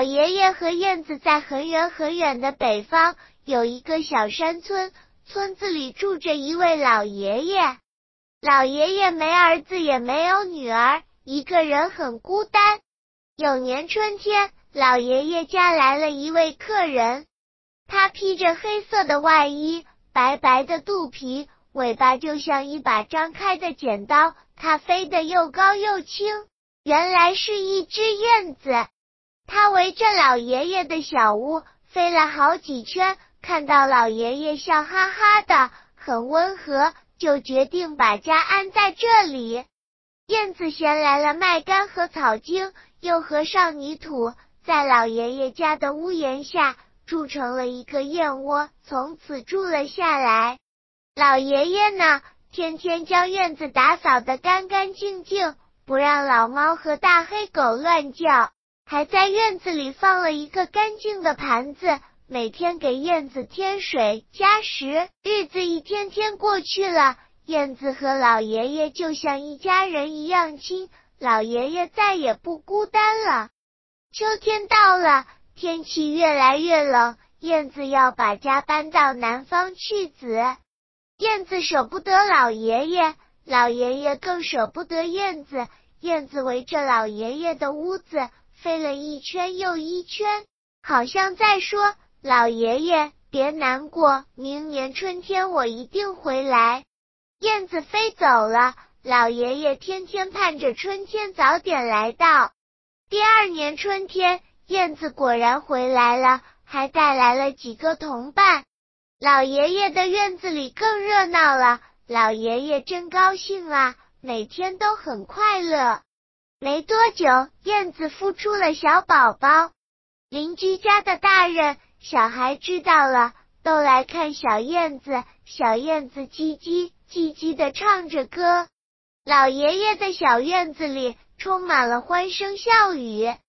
老爷爷和燕子在很远很远的北方有一个小山村，村子里住着一位老爷爷。老爷爷没儿子也没有女儿，一个人很孤单。有年春天，老爷爷家来了一位客人，他披着黑色的外衣，白白的肚皮，尾巴就像一把张开的剪刀，它飞得又高又轻。原来是一只燕子。围着老爷爷的小屋飞了好几圈，看到老爷爷笑哈哈的，很温和，就决定把家安在这里。燕子衔来了麦秆和草茎，又和上泥土，在老爷爷家的屋檐下筑成了一个燕窝，从此住了下来。老爷爷呢，天天将院子打扫得干干净净，不让老猫和大黑狗乱叫。还在院子里放了一个干净的盘子，每天给燕子添水加食。日子一天天过去了，燕子和老爷爷就像一家人一样亲，老爷爷再也不孤单了。秋天到了，天气越来越冷，燕子要把家搬到南方去子。燕子舍不得老爷爷，老爷爷更舍不得燕子。燕子围着老爷爷的屋子。飞了一圈又一圈，好像在说：“老爷爷，别难过，明年春天我一定回来。”燕子飞走了，老爷爷天天盼着春天早点来到。第二年春天，燕子果然回来了，还带来了几个同伴。老爷爷的院子里更热闹了，老爷爷真高兴啊，每天都很快乐。没多久，燕子孵出了小宝宝。邻居家的大人、小孩知道了，都来看小燕子。小燕子叽叽叽叽的唱着歌。老爷爷的小院子里充满了欢声笑语。